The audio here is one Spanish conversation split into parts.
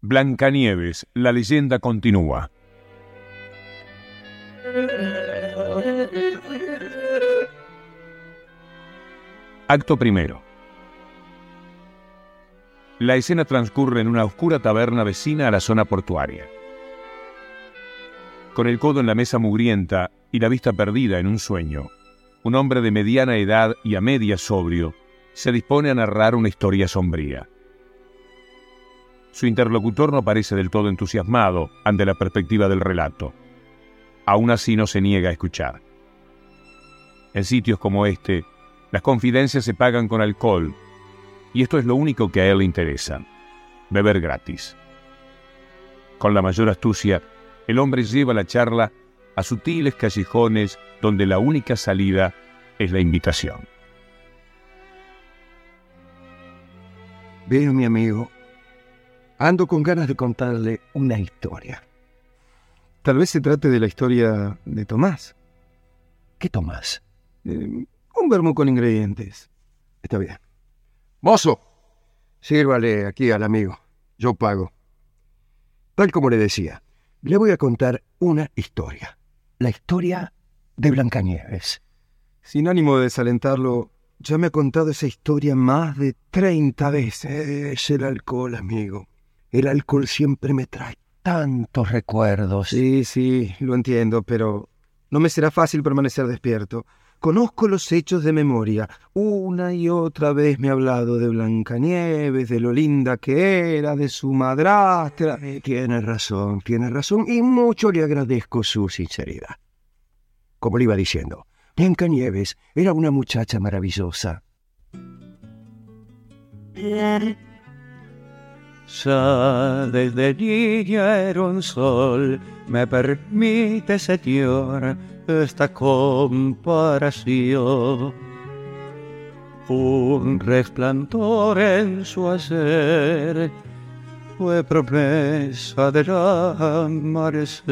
Blancanieves, la leyenda continúa. Acto primero. La escena transcurre en una oscura taberna vecina a la zona portuaria. Con el codo en la mesa mugrienta y la vista perdida en un sueño, un hombre de mediana edad y a media sobrio se dispone a narrar una historia sombría. Su interlocutor no parece del todo entusiasmado ante la perspectiva del relato. Aún así no se niega a escuchar. En sitios como este, las confidencias se pagan con alcohol, y esto es lo único que a él le interesa, beber gratis. Con la mayor astucia, el hombre lleva la charla a sutiles callejones donde la única salida es la invitación. Veo, mi amigo, ando con ganas de contarle una historia. Tal vez se trate de la historia de Tomás. ¿Qué Tomás? Eh, un vermú con ingredientes. Está bien. Mozo, sírvale aquí al amigo. Yo pago. Tal como le decía, le voy a contar una historia. La historia de Blancanieves. Sin ánimo de desalentarlo, ya me ha contado esa historia más de 30 veces. Es el alcohol, amigo. El alcohol siempre me trae tantos recuerdos. Sí, sí, lo entiendo, pero no me será fácil permanecer despierto. Conozco los hechos de memoria. Una y otra vez me ha hablado de Blancanieves, de lo linda que era, de su madrastra. Eh, tiene razón, tiene razón, y mucho le agradezco su sinceridad. Como le iba diciendo, Blancanieves era una muchacha maravillosa. Ya desde niña era un sol, me permite, Señor, esta comparación. Un resplandor en su hacer fue promesa del amanecer.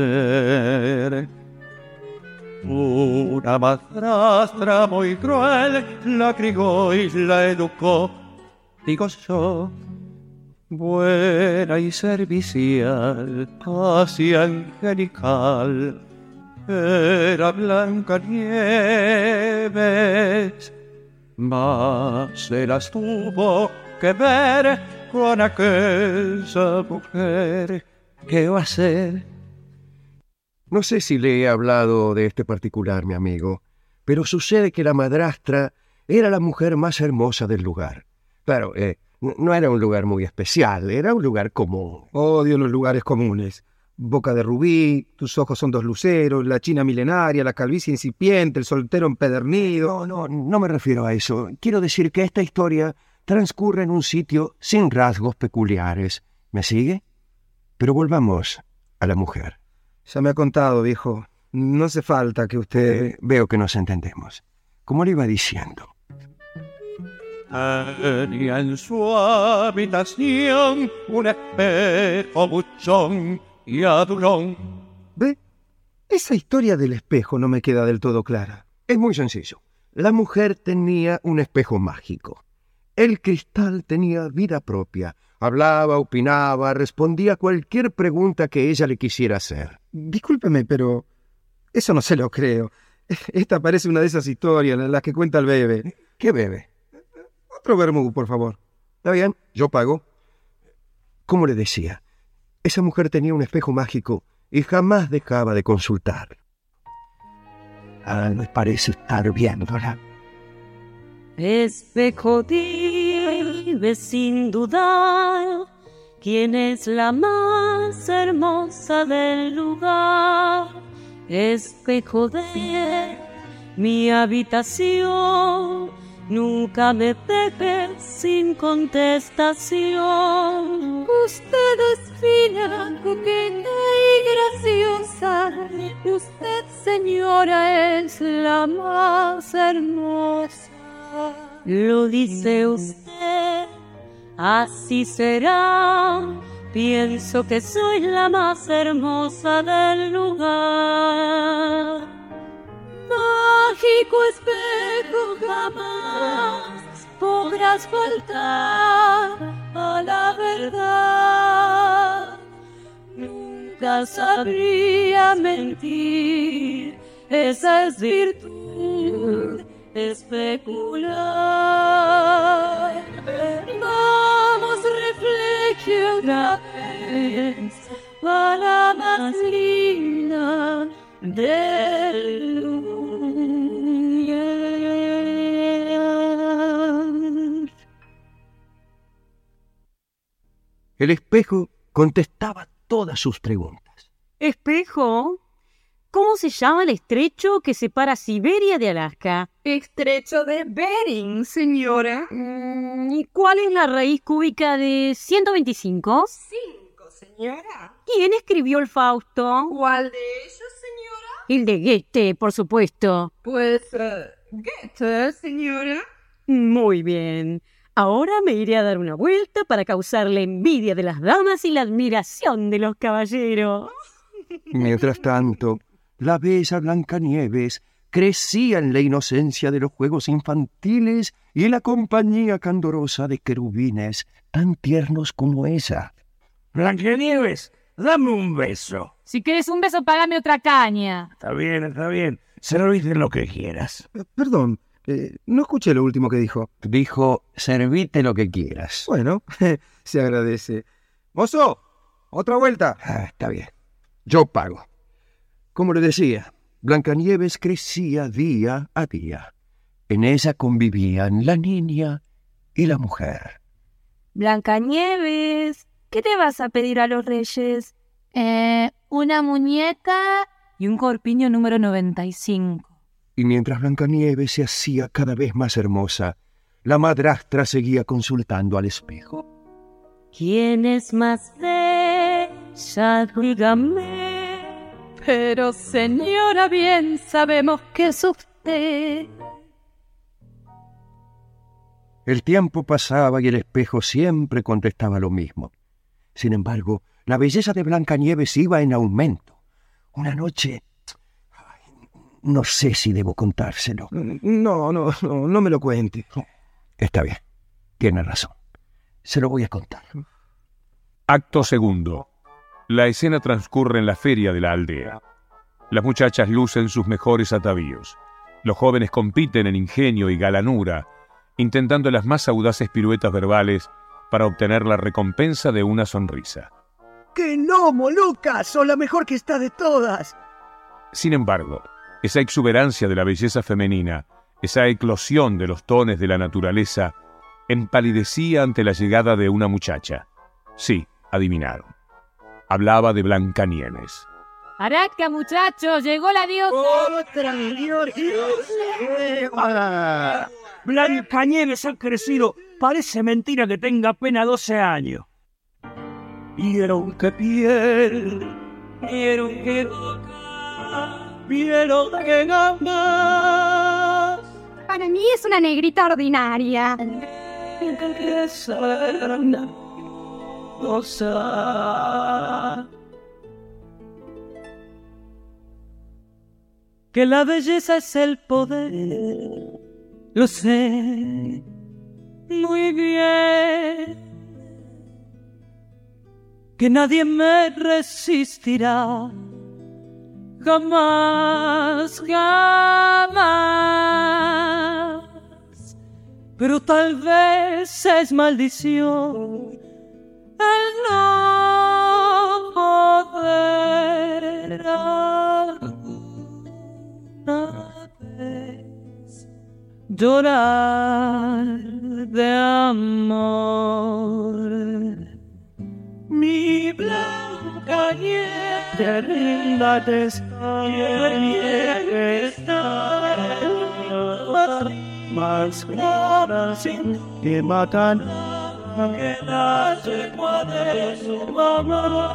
Una madrastra muy cruel la crió y la educó, digo yo buena y servicial, casi angelical, era Blanca Nieves, mas se las tuvo que ver con aquella mujer. ¿Qué va a ser? No sé si le he hablado de este particular, mi amigo, pero sucede que la madrastra era la mujer más hermosa del lugar. Claro, eh, no era un lugar muy especial, era un lugar común. Odio los lugares comunes. Boca de rubí, tus ojos son dos luceros, la china milenaria, la calvicie incipiente, el soltero empedernido. No, no, no me refiero a eso. Quiero decir que esta historia transcurre en un sitio sin rasgos peculiares. ¿Me sigue? Pero volvamos a la mujer. Ya me ha contado, viejo. No hace falta que usted... Eh, veo que nos entendemos. Como le iba diciendo, Tenía en su habitación un espejo buchón y adulón. ¿Ve? Esa historia del espejo no me queda del todo clara. Es muy sencillo. La mujer tenía un espejo mágico. El cristal tenía vida propia. Hablaba, opinaba, respondía a cualquier pregunta que ella le quisiera hacer. Discúlpeme, pero eso no se lo creo. Esta parece una de esas historias, las que cuenta el bebé. ¿Qué bebé? Otro por favor. Está bien, yo pago. Como le decía, esa mujer tenía un espejo mágico y jamás dejaba de consultar. Ah, me parece estar viéndola. Espejo dime sin dudar quién es la más hermosa del lugar. Espejo de mi habitación Nunca me dejes sin contestación. Usted es fina, coqueta y graciosa. Y usted, señora, es la más hermosa. Lo dice usted, así será. Pienso que soy la más hermosa del lugar mágico espejo jamás podrás faltar a la verdad. nunca sabría mentir. Esa es virtud especular. Vamos, reflexionar para más linda. El espejo contestaba todas sus preguntas. Espejo, ¿cómo se llama el estrecho que separa Siberia de Alaska? Estrecho de Bering, señora. Mm, ¿Y cuál es la raíz cúbica de 125? Cinco, señora. ¿Quién escribió el Fausto? ¿Cuál de ellos, señora? El de Goethe, por supuesto. Pues, eh, Goethe, señora. Muy bien. Ahora me iré a dar una vuelta para causar la envidia de las damas y la admiración de los caballeros. Mientras tanto, la bella Blancanieves crecía en la inocencia de los juegos infantiles y en la compañía candorosa de querubines tan tiernos como ella. Blancanieves, dame un beso. Si quieres un beso, págame otra caña. Está bien, está bien. Servite lo que quieras. Perdón, eh, no escuché lo último que dijo. Dijo, servite lo que quieras. Bueno, se agradece. ¡Mozo! ¡Otra vuelta! Ah, está bien. Yo pago. Como le decía, Blancanieves crecía día a día. En ella convivían la niña y la mujer. Blancanieves, ¿qué te vas a pedir a los reyes? Eh, una muñeca y un corpiño número 95. Y mientras Blancanieves se hacía cada vez más hermosa, la madrastra seguía consultando al espejo. ¿Quién es más bella? Dígame. Pero, señora, bien sabemos que es usted. El tiempo pasaba y el espejo siempre contestaba lo mismo. Sin embargo, la belleza de Blancanieves iba en aumento. Una noche... ay, No sé si debo contárselo. No, no, no, no me lo cuente. Está bien, tiene razón. Se lo voy a contar. Acto segundo. La escena transcurre en la feria de la aldea. Las muchachas lucen sus mejores atavíos. Los jóvenes compiten en ingenio y galanura, intentando las más audaces piruetas verbales para obtener la recompensa de una sonrisa. ¡Que no, Moluca! ¡Sos la mejor que está de todas! Sin embargo, esa exuberancia de la belleza femenina, esa eclosión de los tones de la naturaleza, empalidecía ante la llegada de una muchacha. Sí, adivinaron. Hablaba de Blancanieves. Araca, muchachos, llegó la diosa. ¡Otra Ah, Blancanieves ha crecido. Parece mentira que tenga apenas 12 años. Vieron que piel, vieron que boca, vieron que gambas. Para mí es una negrita ordinaria. que la belleza es el poder. Lo sé muy bien. Que nadie me resistirá. Jamás, jamás. Pero tal vez es maldición el no poder alguna vez llorar de amor. Mi blanca nieve linda te está, nieve está, más clara sin que matan que nace puede su mamá.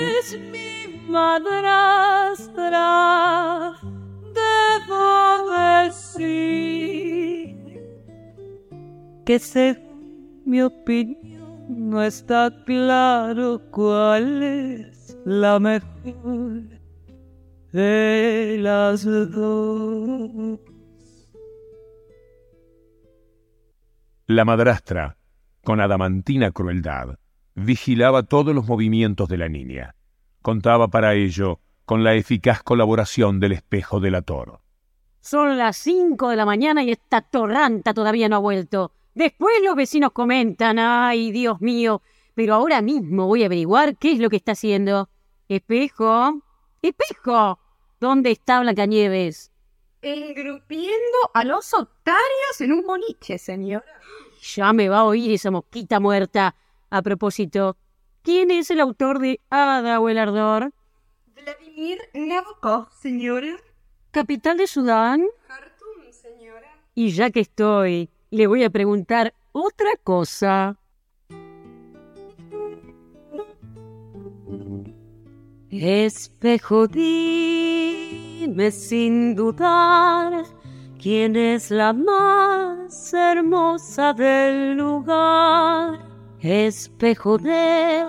Es mi madrastra, debo decir que según mi opinión no está claro cuál es la mejor de las dos. La madrastra, con adamantina crueldad, vigilaba todos los movimientos de la niña. Contaba para ello con la eficaz colaboración del espejo delator. Son las cinco de la mañana y esta torranta todavía no ha vuelto. Después los vecinos comentan, ay, Dios mío, pero ahora mismo voy a averiguar qué es lo que está haciendo. Espejo, espejo, ¿dónde está Blancanieves? Engrupiendo a los otarios en un boliche, señora. Ya me va a oír esa mosquita muerta. A propósito, ¿quién es el autor de Ada o el Ardor? Vladimir Nabokov, señora. ¿Capital de Sudán? Khartoum, señora. Y ya que estoy, le voy a preguntar otra cosa. Espejo, dime sin dudar quién es la más hermosa del lugar. Espejo de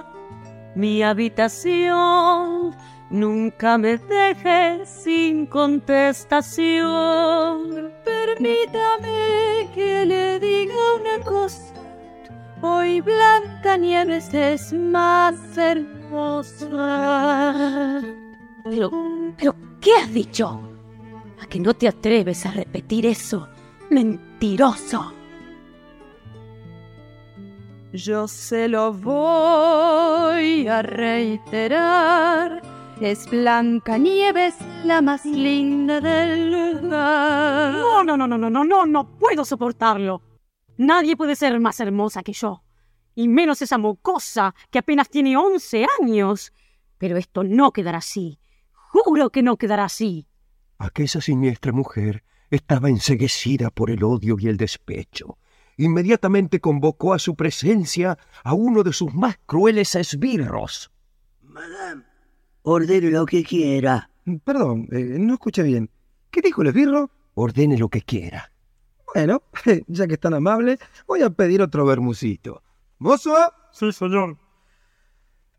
mi habitación, nunca me dejes sin contestación. Permítame que le diga una cosa. Hoy Blanca Nieves es más hermosa. Pero, pero, ¿qué has dicho? ¿A que no te atreves a repetir eso? Mentiroso. Yo se lo voy a reiterar. Es Blanca Nieves la más linda del lugar. No, no, no, no, no, no, no, no puedo soportarlo. Nadie puede ser más hermosa que yo. Y menos esa mocosa que apenas tiene once años. Pero esto no quedará así. Juro que no quedará así. Aquella siniestra mujer estaba enseguecida por el odio y el despecho. Inmediatamente convocó a su presencia a uno de sus más crueles esbirros. Madame, ordene lo que quiera. Perdón, eh, no escuché bien. ¿Qué dijo el esbirro? Ordene lo que quiera. Bueno, ya que es tan amable, voy a pedir otro bermucito. ¿Mozo? Sí, señor.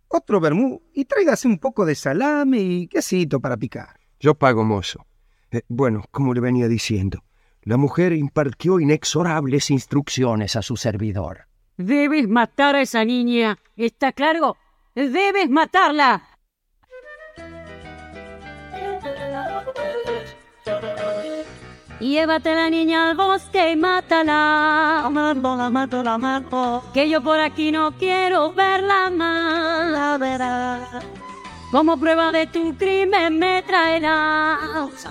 Otro vermú y tráigase un poco de salame y quesito para picar. Yo pago, mozo. Eh, bueno, como le venía diciendo, la mujer impartió inexorables instrucciones a su servidor. Debes matar a esa niña. ¿Está claro? Debes matarla. Llévate la niña al bosque y mátala. Mátala, mátala, mátala. Que yo por aquí no quiero verla más. La verás. Como prueba de tu crimen me traerás.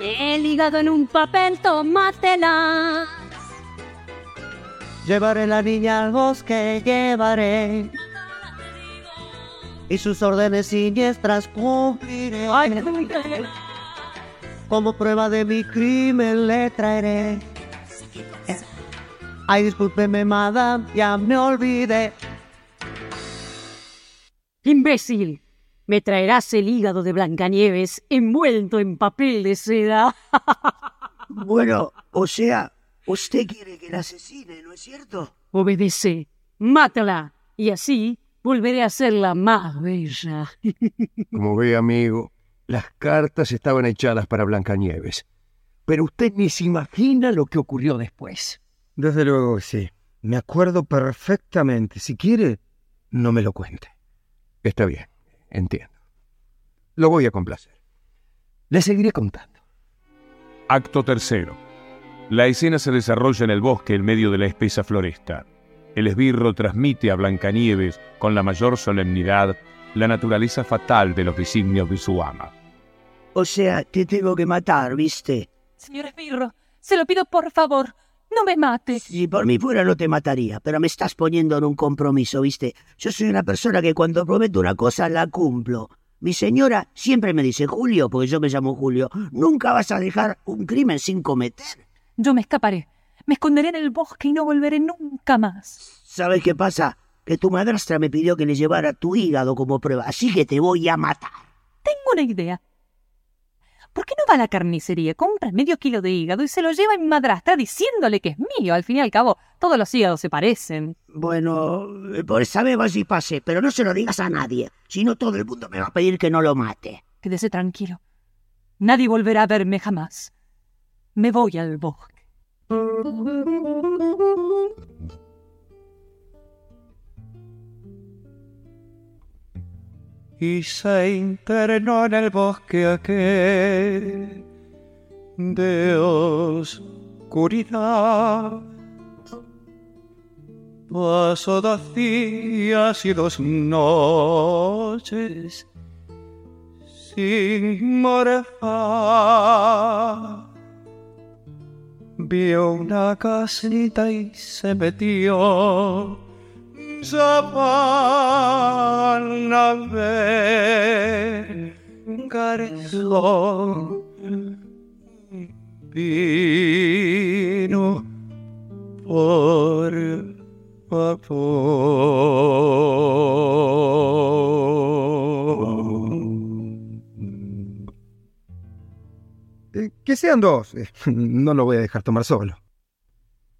El hígado en un papel, tómatela. Llevaré la niña al bosque, llevaré. Y sus órdenes siniestras cumpliré. Como prueba de mi crimen le traeré. Ay, discúlpeme, madame, ya me olvidé. ¡Imbécil! Me traerás el hígado de Blancanieves envuelto en papel de seda. Bueno, o sea, usted quiere que la asesine, ¿no es cierto? Obedece, mátala, y así volveré a ser la más bella. Como ve, amigo, las cartas estaban echadas para Blancanieves. Pero usted ni se imagina lo que ocurrió después. Desde luego que sí. Me acuerdo perfectamente. Si quiere, no me lo cuente. Está bien, entiendo. Lo voy a complacer. Le seguiré contando. Acto tercero. La escena se desarrolla en el bosque en medio de la espesa floresta. El esbirro transmite a Blancanieves con la mayor solemnidad la naturaleza fatal de los designios de su ama. O sea, te tengo que matar, ¿viste? Señor Esbirro, se lo pido por favor, no me mate. Si por mí fuera no te mataría, pero me estás poniendo en un compromiso, ¿viste? Yo soy una persona que cuando prometo una cosa la cumplo. Mi señora siempre me dice, Julio, porque yo me llamo Julio, nunca vas a dejar un crimen sin cometer. Yo me escaparé, me esconderé en el bosque y no volveré nunca más. ¿Sabes qué pasa? Que tu madrastra me pidió que le llevara tu hígado como prueba, así que te voy a matar. Tengo una idea. ¿Por qué no va a la carnicería, compra medio kilo de hígado y se lo lleva a mi madrastra diciéndole que es mío? Al fin y al cabo, todos los hígados se parecen. Bueno, por esa vez vas y pase, pero no se lo digas a nadie, si no todo el mundo me va a pedir que no lo mate. Quédese tranquilo. Nadie volverá a verme jamás. Me voy al bosque. Y se internó en el bosque aquel de oscuridad. Pasó dos días y dos noches sin morfar. Vio una casita y se metió. Sabana vino por que sean dos. no lo voy a dejar tomar solo.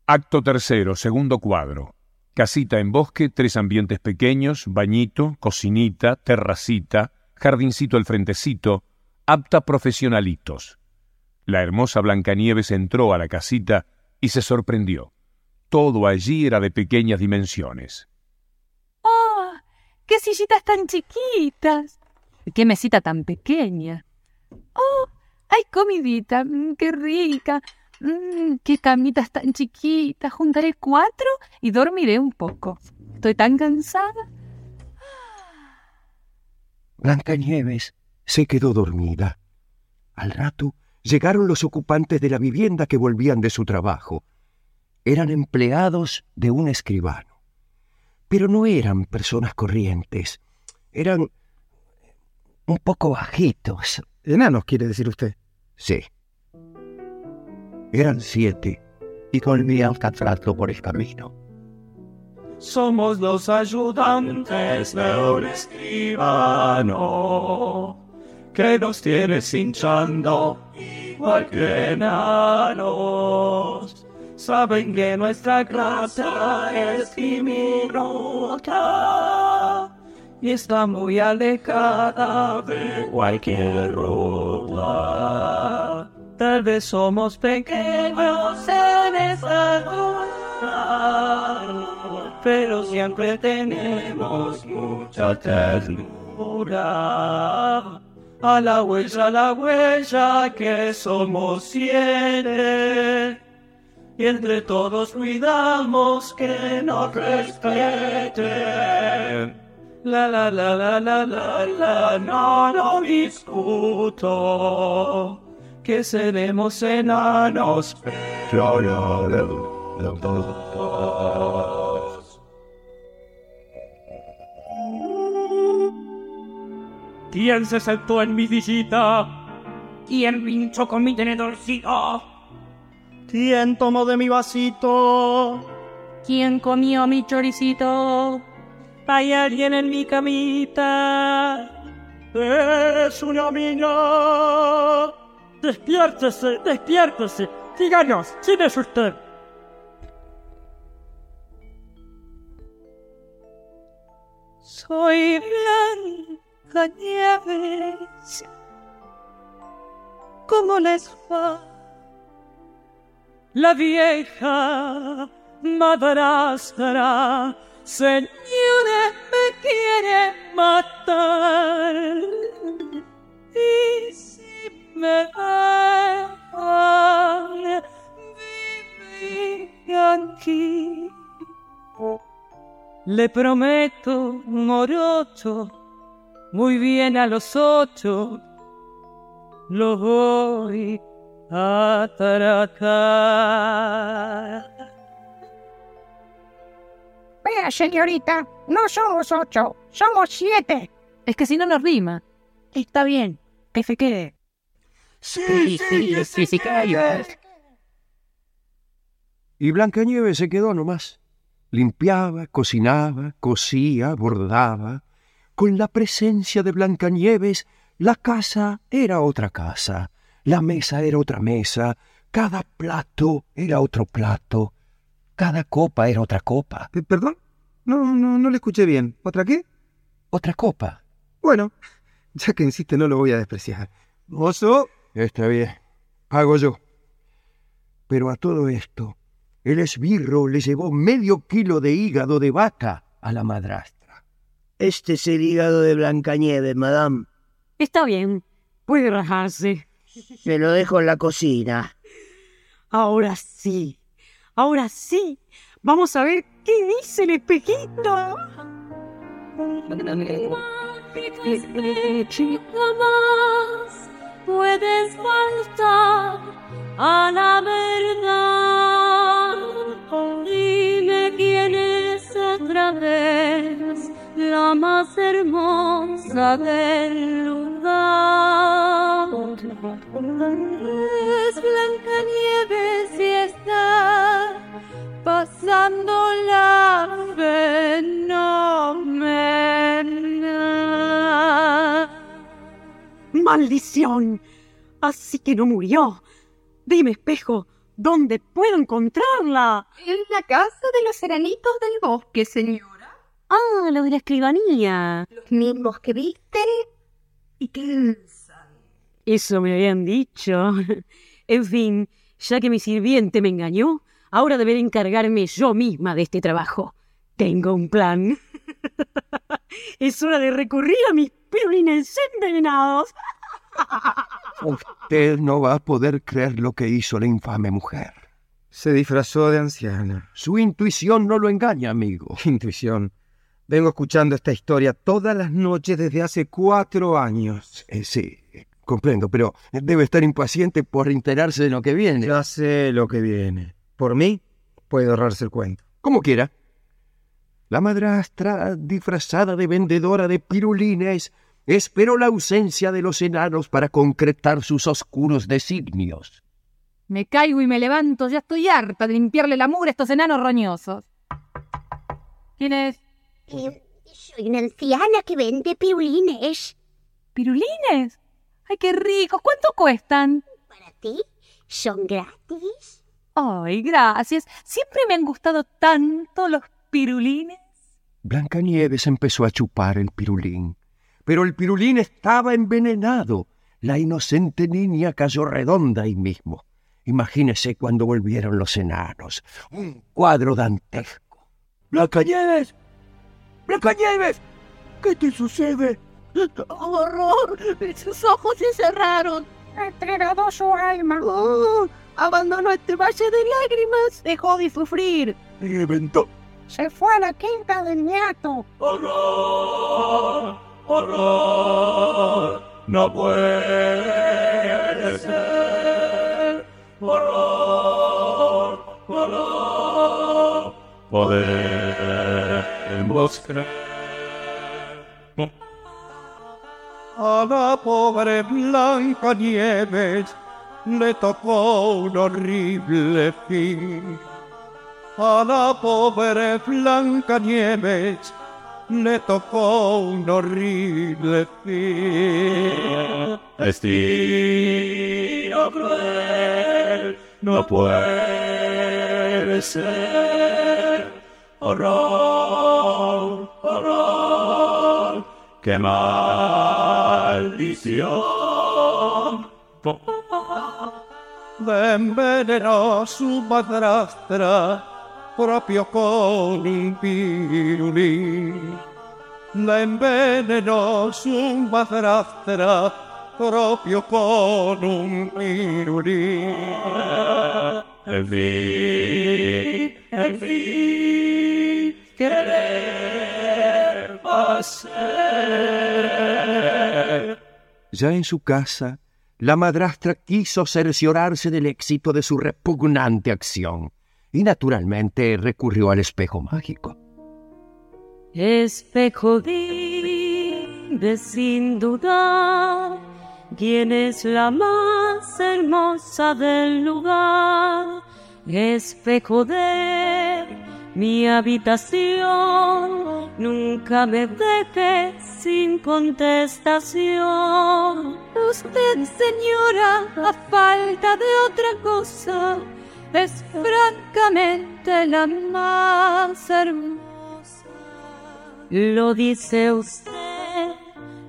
Acto tercero, segundo cuadro. Casita en bosque, tres ambientes pequeños, bañito, cocinita, terracita, jardincito al frentecito, apta profesionalitos. La hermosa Blancanieves entró a la casita y se sorprendió. Todo allí era de pequeñas dimensiones. ¡Oh! ¡Qué sillitas tan chiquitas! ¡Qué mesita tan pequeña! ¡Oh! ¡Hay comidita! Mm, ¡Qué rica! Mm, ¡Qué camitas tan chiquitas! Juntaré cuatro y dormiré un poco. Estoy tan cansada. Blancanieves se quedó dormida. Al rato llegaron los ocupantes de la vivienda que volvían de su trabajo. Eran empleados de un escribano. Pero no eran personas corrientes. Eran un poco bajitos. Enanos, quiere decir usted. Sí. Eran siete y volvían cansado por el camino. Somos los ayudantes de un escribano que nos tiene hinchando igual que enanos. Saben que nuestra clase es diminuta y está muy alejada de cualquier ruta. Tal vez somos pequeños en esa ruta, pero siempre tenemos mucha ternura. A la huella, a la huella, que somos siete. Y entre todos cuidamos que nos respeten. La la la la la la la, no lo discuto. Que seremos enanos. ¿Quién se sentó en mi sillita? ¿Quién pinchó con mi tenedorcito? ¿Quién tomó de mi vasito? ¿Quién comió mi choricito? ¿Hay alguien en mi camita? Es una mina. Despiértese, despiértese. Díganos, ¿quién es usted? Soy Blanca Nieves. ¿Cómo les va? La vieja madrastra, señores, me quiere matar. Y me dejan vivir aquí, le prometo morocho, muy bien a los ocho, lo voy a tratar. Vea, señorita, no somos ocho, somos siete. Es que si no nos rima. Está bien, que se quede. Sí, sí, sí, sí, Y Blancanieves se quedó nomás. Limpiaba, cocinaba, cosía, bordaba. Con la presencia de Blancanieves, la casa era otra casa, la mesa era otra mesa, cada plato era otro plato, cada copa era otra copa. Eh, ¿Perdón? No, no, no le escuché bien. ¿Otra qué? Otra copa. Bueno, ya que insiste, no lo voy a despreciar. Mozo, Está bien, hago yo. Pero a todo esto, el esbirro le llevó medio kilo de hígado de vaca a la madrastra. Este es el hígado de Blancanieves, madame. Está bien, puede rajarse. Se lo dejo en la cocina. Ahora sí, ahora sí. Vamos a ver qué dice el espejito. Puedes faltar a la verdad. Dime quién es otra vez la más hermosa del lugar. Es Blancanieves y ¡Maldición! Así que no murió. Dime, espejo, ¿dónde puedo encontrarla? En la casa de los seranitos del bosque, señora. Ah, lo de la escribanía. Los mismos que viste y que Eso me habían dicho. En fin, ya que mi sirviente me engañó, ahora deberé encargarme yo misma de este trabajo. Tengo un plan. Es hora de recurrir a mis pirulines envenenados. Usted no va a poder creer lo que hizo la infame mujer. Se disfrazó de anciana. Su intuición no lo engaña, amigo. Intuición. Vengo escuchando esta historia todas las noches desde hace cuatro años. Eh, sí, comprendo, pero debe estar impaciente por enterarse de lo que viene. Ya sé lo que viene. Por mí, puede ahorrarse el cuento. Como quiera. La madrastra, disfrazada de vendedora de pirulines, esperó la ausencia de los enanos para concretar sus oscuros designios. Me caigo y me levanto, ya estoy harta de limpiarle la mugre a estos enanos roñosos. ¿Quién es? Eh, soy una anciana que vende pirulines. ¿Pirulines? ¡Ay, qué ricos! ¿Cuánto cuestan? ¿Para ti? ¿Son gratis? Ay, gracias. Siempre me han gustado tanto los pirulines. Blancanieves empezó a chupar el pirulín, pero el pirulín estaba envenenado. La inocente niña cayó redonda ahí mismo. Imagínese cuando volvieron los enanos. Un cuadro dantesco. ¡Blancanieves! ¡Blancanieves! ¿Qué te sucede? ¡Horror! Sus ojos se cerraron. Entregado su alma. Oh, abandonó este valle de lágrimas. Dejó de sufrir. Reventó. Se fue a la quinta del ñato. ¡Horror! ¡Horror! ¡No puede ser! ¡Horror! ¡Horror! Podemos creer. A la pobre Blanca Nieves le tocó un horrible fin. A la pobre Blanca Nieves le tocó un horrible fin. Destino cruel, no puede ser. Horror, horror, qué maldición. Envenenó su madrastra propio con un pirulín. Le envenenó su madrastra propio con un pirulín. En fin, en fin, queremos. Ya en su casa, la madrastra quiso cerciorarse del éxito de su repugnante acción y naturalmente recurrió al espejo mágico. Espejo dime sin dudar quién es la más hermosa del lugar. Espejo de mi habitación, nunca me dejes sin contestación. Usted, señora, a falta de otra cosa, es francamente la más hermosa. Lo dice usted,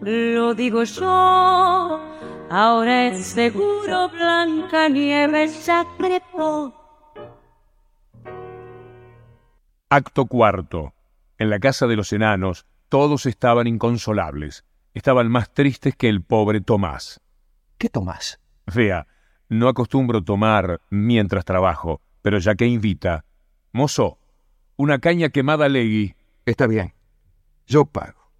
lo digo yo. Ahora es seguro Blanca Nieves ya trepó. Acto cuarto. En la casa de los enanos, todos estaban inconsolables. Estaban más tristes que el pobre Tomás. ¿Qué Tomás? Vea, no acostumbro tomar mientras trabajo, pero ya que invita. Mozo, una caña quemada legui. Está bien. Yo pago.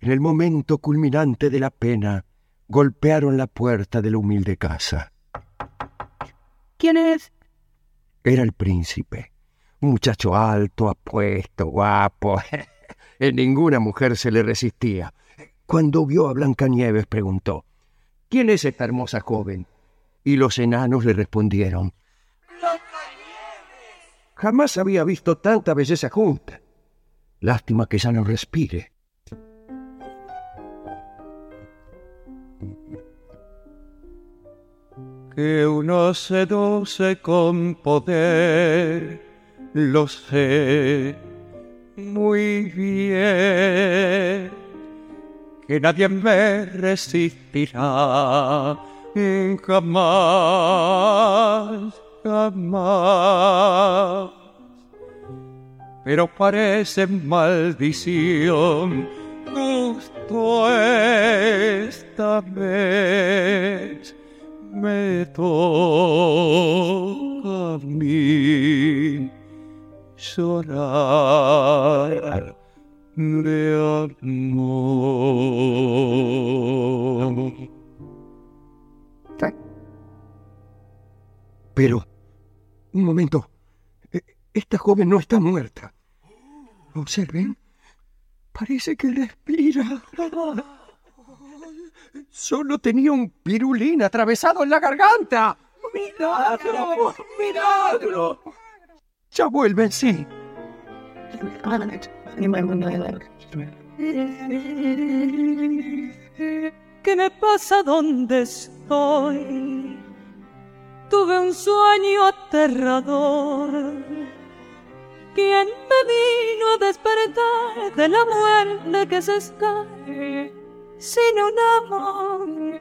En el momento culminante de la pena, golpearon la puerta de la humilde casa. ¿Quién es? Era el príncipe. Un muchacho alto, apuesto, guapo. en ninguna mujer se le resistía. Cuando vio a Blancanieves preguntó, ¿Quién es esta hermosa joven? Y los enanos le respondieron, Jamás había visto tanta belleza junta. Lástima que ya no respire. Que uno seduce con poder, lo sé muy bien. Que nadie me resistirá jamás, jamás. Pero parece maldición justo esta vez me toca a mí llorar de amor. Pero, un momento, e- esta joven no está muerta. Observen, parece que respira. Solo tenía un pirulín atravesado en la garganta. ¡Milagro! ¡Milagro! Ya vuelven, sí. ¿Qué me pasa donde estoy? Tuve un sueño aterrador. ¿Quién me vino a despertar de la muerte que se escape sin un amor?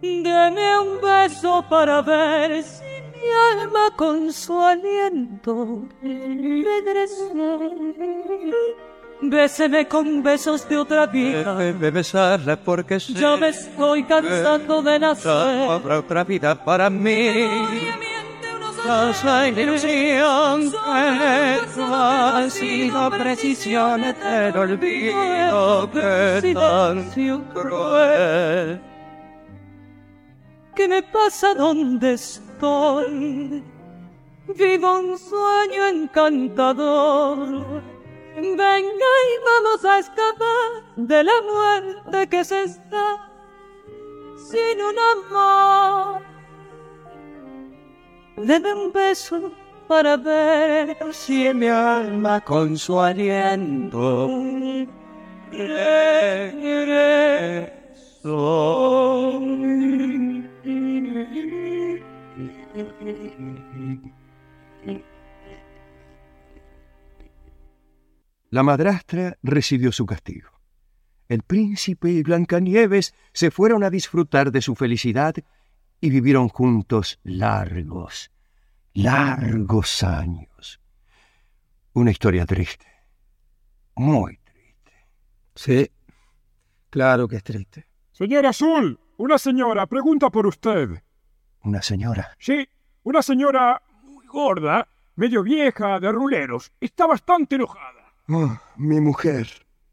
Deme un beso para ver si mi alma con su aliento regresó. Béseme con besos de otra vida. Déjeme besarla porque sé Yo me estoy cansando de nacer. habrá otra vida para mí. La ilusión que ha sido precisión del olvido que tan cruel. ¿Qué me pasa donde estoy? Vivo un sueño encantador. Venga y vamos a escapar de la muerte que se está sin un amor. Deme un beso para ver Si mi alma con su aliento La madrastra recibió su castigo. El príncipe y Blancanieves se fueron a disfrutar de su felicidad y vivieron juntos largos, largos años. Una historia triste, muy triste. Sí, claro que es triste. Señor Azul, una señora pregunta por usted. Una señora. Sí, una señora muy gorda, medio vieja, de ruleros. Está bastante enojada. Oh, mi mujer.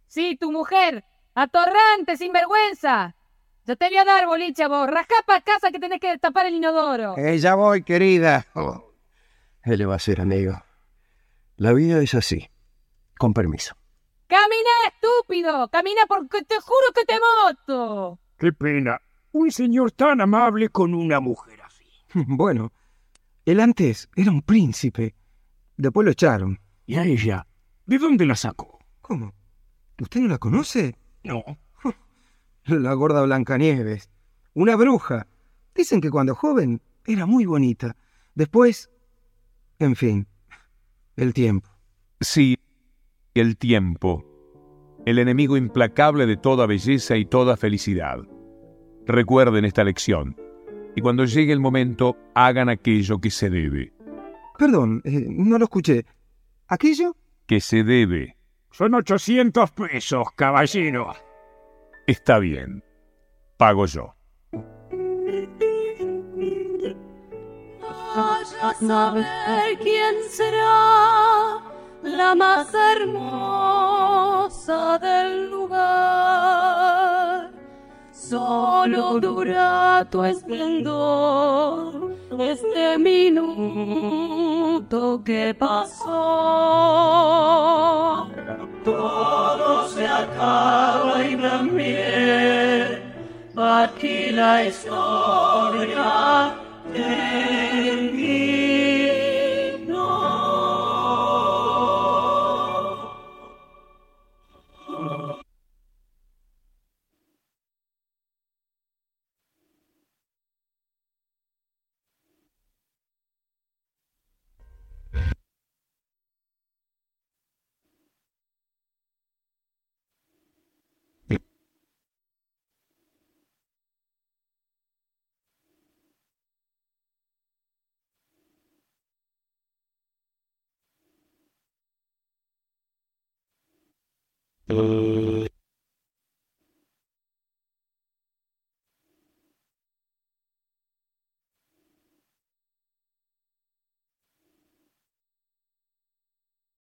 Sí, tu mujer. Atorrante, sinvergüenza. Yo te voy a dar boliche a vos. Rascá pa' casa que tenés que destapar el inodoro. Eh, ya voy, querida. Oh, ¿Qué le va a hacer, amigo? La vida es así. Con permiso. Camina, estúpido. Camina porque te juro que te moto. Qué pena. Un señor tan amable con una mujer así. Bueno, él antes era un príncipe. Después lo echaron. ¿Y a ella? ¿De dónde la sacó? ¿Cómo? ¿Usted no la conoce? No. La gorda Blancanieves. Una bruja. Dicen que cuando joven era muy bonita. Después... En fin. El tiempo. Sí, el tiempo, el enemigo implacable de toda belleza y toda felicidad. Recuerden esta lección, y cuando llegue el momento, hagan aquello que se debe. Perdón, eh, no lo escuché. ¿Aquello? Que se debe. Son 800 pesos, caballero. Está bien. Pago yo. Vaya a saber quién será la más hermosa del lugar. Solo dura tu esplendor este minuto que pasó. Todo se acaba y también aquí la historia. Uh...